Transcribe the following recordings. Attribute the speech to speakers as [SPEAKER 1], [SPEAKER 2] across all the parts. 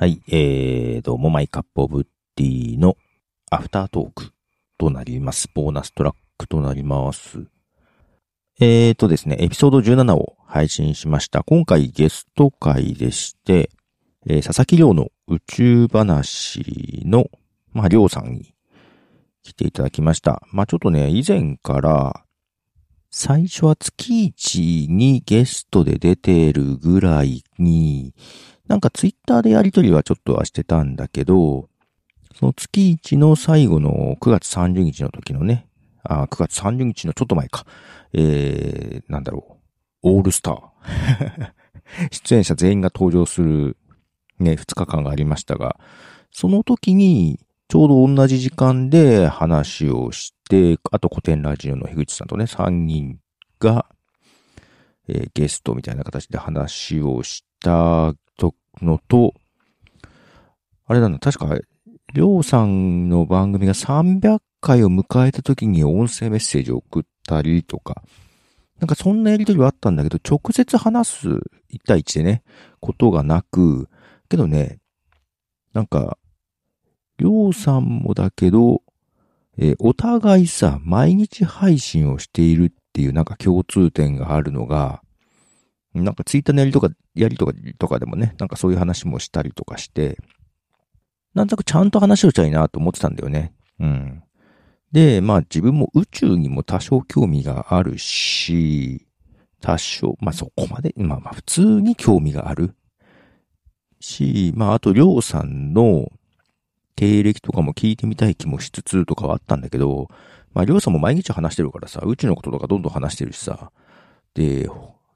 [SPEAKER 1] はい、えー、どうも、マイカップオブティーのアフタートークとなります。ボーナストラックとなります。えーとですね、エピソード17を配信しました。今回ゲスト会でして、えー佐々木亮の宇宙話の、まあ、亮さんに来ていただきました。まあ、ちょっとね、以前から、最初は月一にゲストで出てるぐらいに、なんかツイッターでやりとりはちょっとはしてたんだけど、その月一の最後の9月30日の時のね、あ、9月30日のちょっと前か。えー、なんだろう。オールスター。出演者全員が登場するね、2日間がありましたが、その時に、ちょうど同じ時間で話をして、あと古典ラジオの樋口さんとね、3人が、えーゲストみたいな形で話をしたのと、あれなんだ、確か、りょうさんの番組が300回を迎えた時に音声メッセージを送ったりとか、なんかそんなやりとりはあったんだけど、直接話す1対1でね、ことがなく、けどね、なんか、りょうさんもだけど、えーお互いさ、毎日配信をしているっていうなんか共通点があるのが、なんかツイッターのやりとか、やりとか、とかでもね、なんかそういう話もしたりとかして、なんとなくちゃんと話をしたいなと思ってたんだよね。うん。で、まあ自分も宇宙にも多少興味があるし、多少、まあそこまで、まあまあ普通に興味があるし、まああとりょうさんの経歴とかも聞いてみたい気もしつつとかはあったんだけど、まありょうさんも毎日話してるからさ、宇宙のこととかどんどん話してるしさ、で、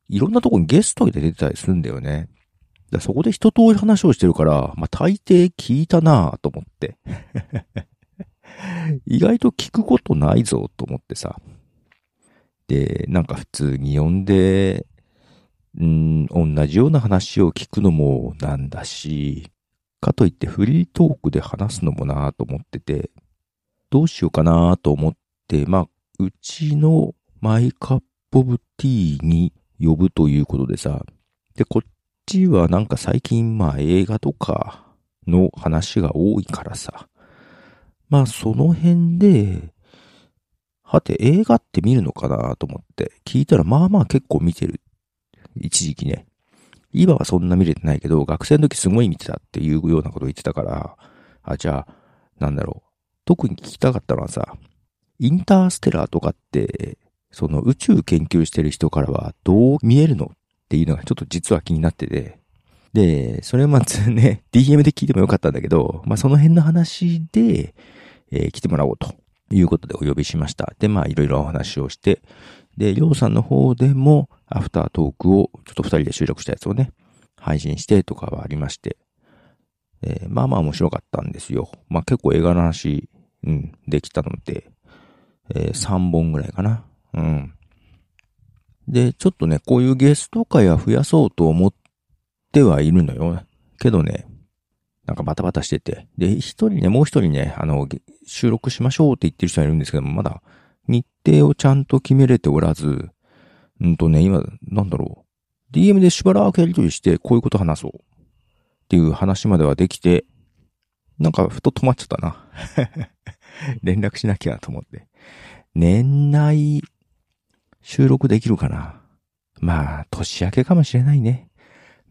[SPEAKER 1] いろんなとこにゲストで出てたりするんだよね。だそこで一通り話をしてるから、まあ大抵聞いたなぁと思って。意外と聞くことないぞと思ってさ。で、なんか普通に呼んで、うん、同じような話を聞くのもなんだし、かといってフリートークで話すのもなぁと思ってて、どうしようかなぁと思って、まあ、うちのマイカップオブティーに呼ぶということでさ、で、こっちはなんか最近まあ映画とかの話が多いからさ、まあその辺で、はて映画って見るのかなと思って聞いたらまあまあ結構見てる。一時期ね。今はそんな見れてないけど、学生の時すごい見てたっていうようなこと言ってたから、あ、じゃあ、なんだろう。特に聞きたかったのはさ、インターステラーとかって、その宇宙研究してる人からはどう見えるのっていうのがちょっと実は気になってて。で、それはまずね、DM で聞いてもよかったんだけど、まあその辺の話で、えー来てもらおうということでお呼びしました。で、まあいろいろお話をして、で、りょうさんの方でもアフタートークをちょっと二人で収録したやつをね、配信してとかはありまして、えーまあまあ面白かったんですよ。まあ結構映画の話、うん、できたので、え3本ぐらいかな。うん。で、ちょっとね、こういうゲスト会は増やそうと思ってはいるのよ。けどね、なんかバタバタしてて。で、一人ね、もう一人ね、あの、収録しましょうって言ってる人がいるんですけども、まだ日程をちゃんと決めれておらず、うんとね、今、なんだろう。DM でしばらくやりとりして、こういうこと話そう。っていう話まではできて、なんかふと止まっちゃったな。連絡しなきゃと思って。年内、収録できるかな。まあ、年明けかもしれないね。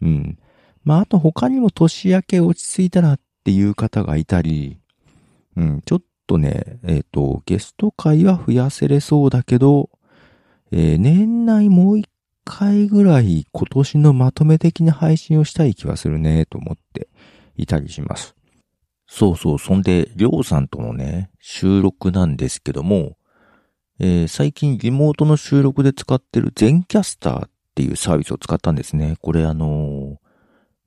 [SPEAKER 1] うん。まあ、あと他にも年明け落ち着いたらっていう方がいたり、うん、ちょっとね、えっ、と、ゲスト会は増やせれそうだけど、えー年内もう一回ぐらい今年のまとめ的な配信をしたい気はするね、と思っていたりします。そうそう、そんで、りょうさんとのね、収録なんですけども、えー最近リモートの収録で使ってる全キャスターっていうサービスを使ったんですね。これあのー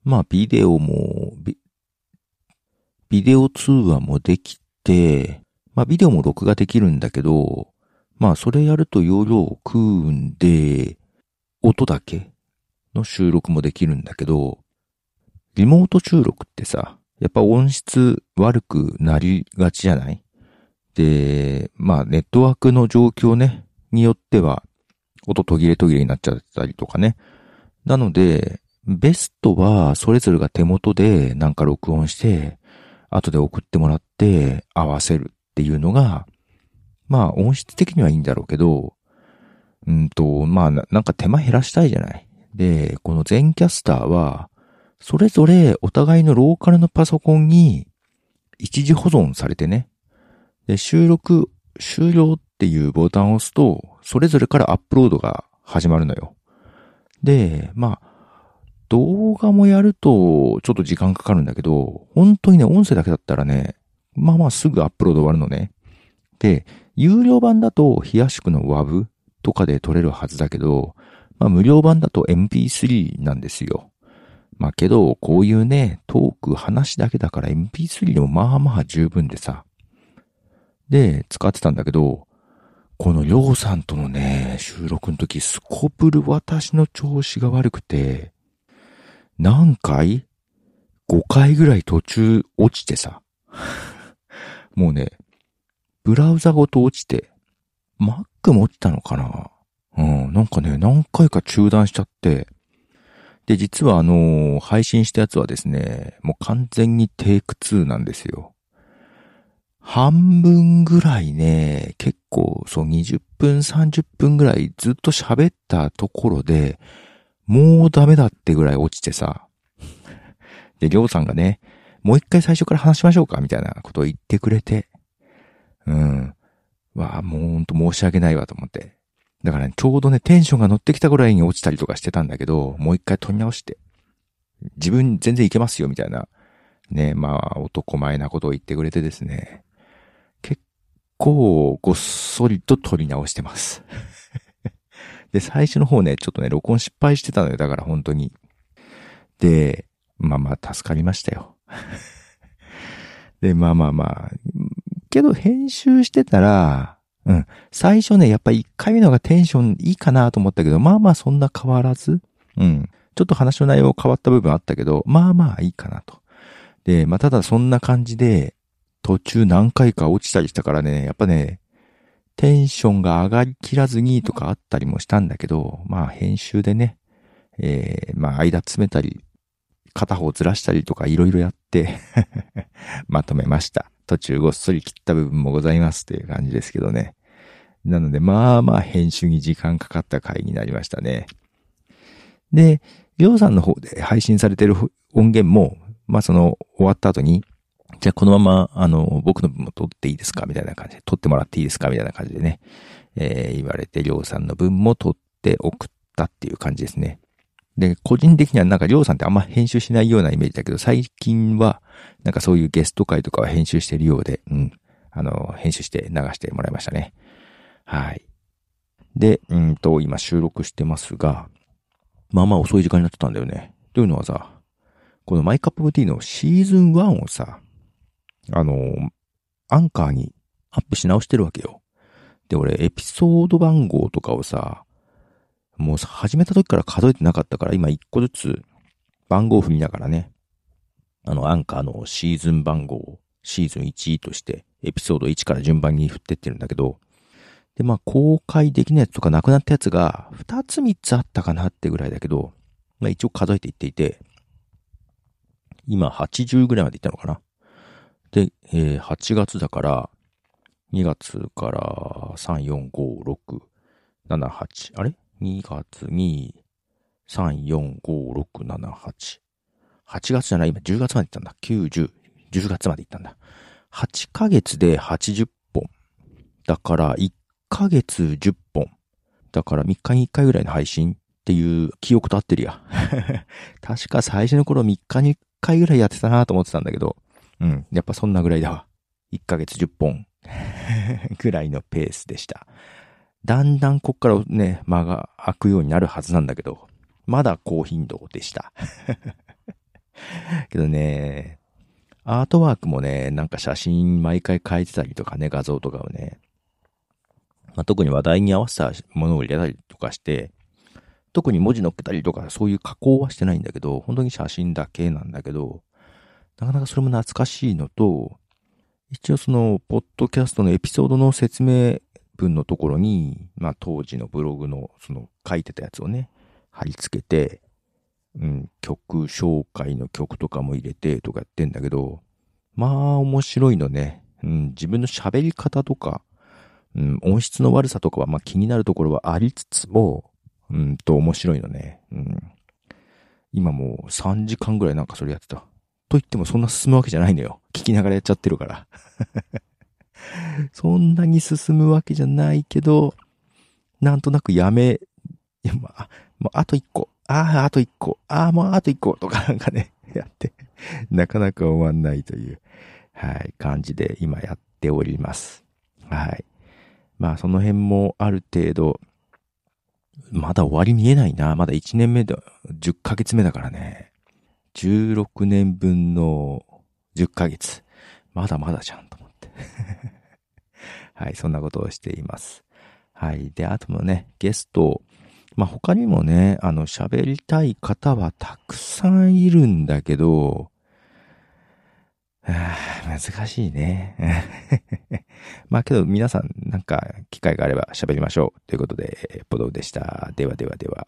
[SPEAKER 1] まあビデオもビ、ビデオ通話もできて、まあビデオも録画できるんだけど、まあそれやると容量を食うんで、音だけの収録もできるんだけど、リモート収録ってさ、やっぱ音質悪くなりがちじゃない？で、まあネットワークの状況ね、によっては、音途切れ途切れになっちゃったりとかね。なので、ベストはそれぞれが手元でなんか録音して、後で送ってもらって合わせるっていうのが、まあ音質的にはいいんだろうけど、うんと、まあなんか手間減らしたいじゃない。で、この全キャスターは、それぞれお互いのローカルのパソコンに一時保存されてね。で、収録終了っていうボタンを押すと、それぞれからアップロードが始まるのよ。で、まあ、動画もやるとちょっと時間かかるんだけど、本当にね、音声だけだったらね、まあまあすぐアップロード終わるのね。で、有料版だと、冷やしくの WAV とかで撮れるはずだけど、まあ無料版だと MP3 なんですよ。まあけど、こういうね、トーク、話だけだから MP3 でもまあまあ十分でさ。で、使ってたんだけど、このりょうさんとのね、収録の時、すこぶる私の調子が悪くて、何回 ?5 回ぐらい途中落ちてさ。もうね、ブラウザごと落ちて、Mac も落ちたのかなうん、なんかね、何回か中断しちゃって、で、実はあのー、配信したやつはですね、もう完全にテイク2なんですよ。半分ぐらいね、結構、そう20分、30分ぐらいずっと喋ったところで、もうダメだってぐらい落ちてさ。で、りょうさんがね、もう一回最初から話しましょうかみたいなことを言ってくれて。うん。わあ、もうほんと申し訳ないわと思って。だからね、ちょうどね、テンションが乗ってきたぐらいに落ちたりとかしてたんだけど、もう一回取り直して。自分全然いけますよ、みたいな。ね、まあ、男前なことを言ってくれてですね。構ごっそりと撮り直してます。で、最初の方ね、ちょっとね、録音失敗してたのよ。だから本当に。で、まあまあ助かりましたよ。で、まあまあまあ。けど編集してたら、うん。最初ね、やっぱ1回目のがテンションいいかなと思ったけど、まあまあそんな変わらず。うん。ちょっと話の内容変わった部分あったけど、まあまあいいかなと。で、まあただそんな感じで、途中何回か落ちたりしたからね、やっぱね、テンションが上がりきらずにとかあったりもしたんだけど、まあ編集でね、えー、まあ間詰めたり、片方ずらしたりとかいろいろやって まとめました。途中ごっそり切った部分もございますっていう感じですけどね。なので、まあまあ編集に時間かかった回になりましたね。で、りょうさんの方で配信されてる音源も、まあその終わった後に、じゃあこのまま、あの、僕の分も撮っていいですかみたいな感じで、撮ってもらっていいですかみたいな感じでね、えー、言われて、りょうさんの分も撮って送ったっていう感じですね。で、個人的にはなんかりょうさんってあんま編集しないようなイメージだけど、最近は、なんかそういうゲスト会とかは編集してるようで、うん。あの、編集して流してもらいましたね。はい。で、うんと、今収録してますが、まあまあ遅い時間になってたんだよね。というのはさ、この My Cup of Tea のシーズン1をさ、あの、アンカーにアップし直してるわけよ。で、俺、エピソード番号とかをさ、もう始めた時から数えてなかったから、今一個ずつ番号を振りながらね、あの、アンカーのシーズン番号をシーズン1として、エピソード1から順番に振ってってるんだけど、で、まあ、公開できないやつとかなくなったやつが、2つ3つあったかなってぐらいだけど、まあ一応数えていっていて、今80ぐらいまでいったのかな。で、えー、8月だから、2月から3、4、5、6、7、8、あれ ?2 月2、3、4、5、6、7、8。8月じゃない、今10月まで行ったんだ。9、10、10月まで行ったんだ。8ヶ月で80本。だから1ヶ月10本。だから3日に1回ぐらいの配信っていう記憶と合ってるや。確か最初の頃3日に1回ぐらいやってたなと思ってたんだけど、うん。やっぱそんなぐらいだわ。1ヶ月10本 ぐらいのペースでした。だんだんこっからね、間が空くようになるはずなんだけど、まだ高頻度でした けどね、アートワークもね、なんか写真毎回変えてたりとかね、画像とかをね、まあ、特に話題に合わせたものを入れたりとかして、特に文字乗っけたりとかそういう加工はしてないんだけど、本当に写真だけなんだけど、なかなかそれも懐かしいのと、一応その、ポッドキャストのエピソードの説明文のところに、まあ当時のブログのその書いてたやつをね、貼り付けて、うん、曲紹介の曲とかも入れてとかやってんだけど、まあ面白いのね。うん、自分の喋り方とか、うん、音質の悪さとかはまあ気になるところはありつつも、うんと面白いのね。うん。今もう3時間ぐらいなんかそれやってた。と言ってもそんな進むわけじゃないのよ。聞きながらやっちゃってるから。そんなに進むわけじゃないけど、なんとなくやめ、やまあ、もうあと一個、ああ、あと一個、ああ、もうあと一個とかなんかね、やって、なかなか終わんないという、はい、感じで今やっております。はい。まあその辺もある程度、まだ終わり見えないな。まだ1年目で10ヶ月目だからね。16年分の10ヶ月。まだまだじゃんと思って。はい、そんなことをしています。はい。で、あともね、ゲスト、まあ、他にもね、あの、喋りたい方はたくさんいるんだけど、あ難しいね。まあけど皆さんなんか機会があれば喋りましょう。ということで、ポドウでした。ではではでは。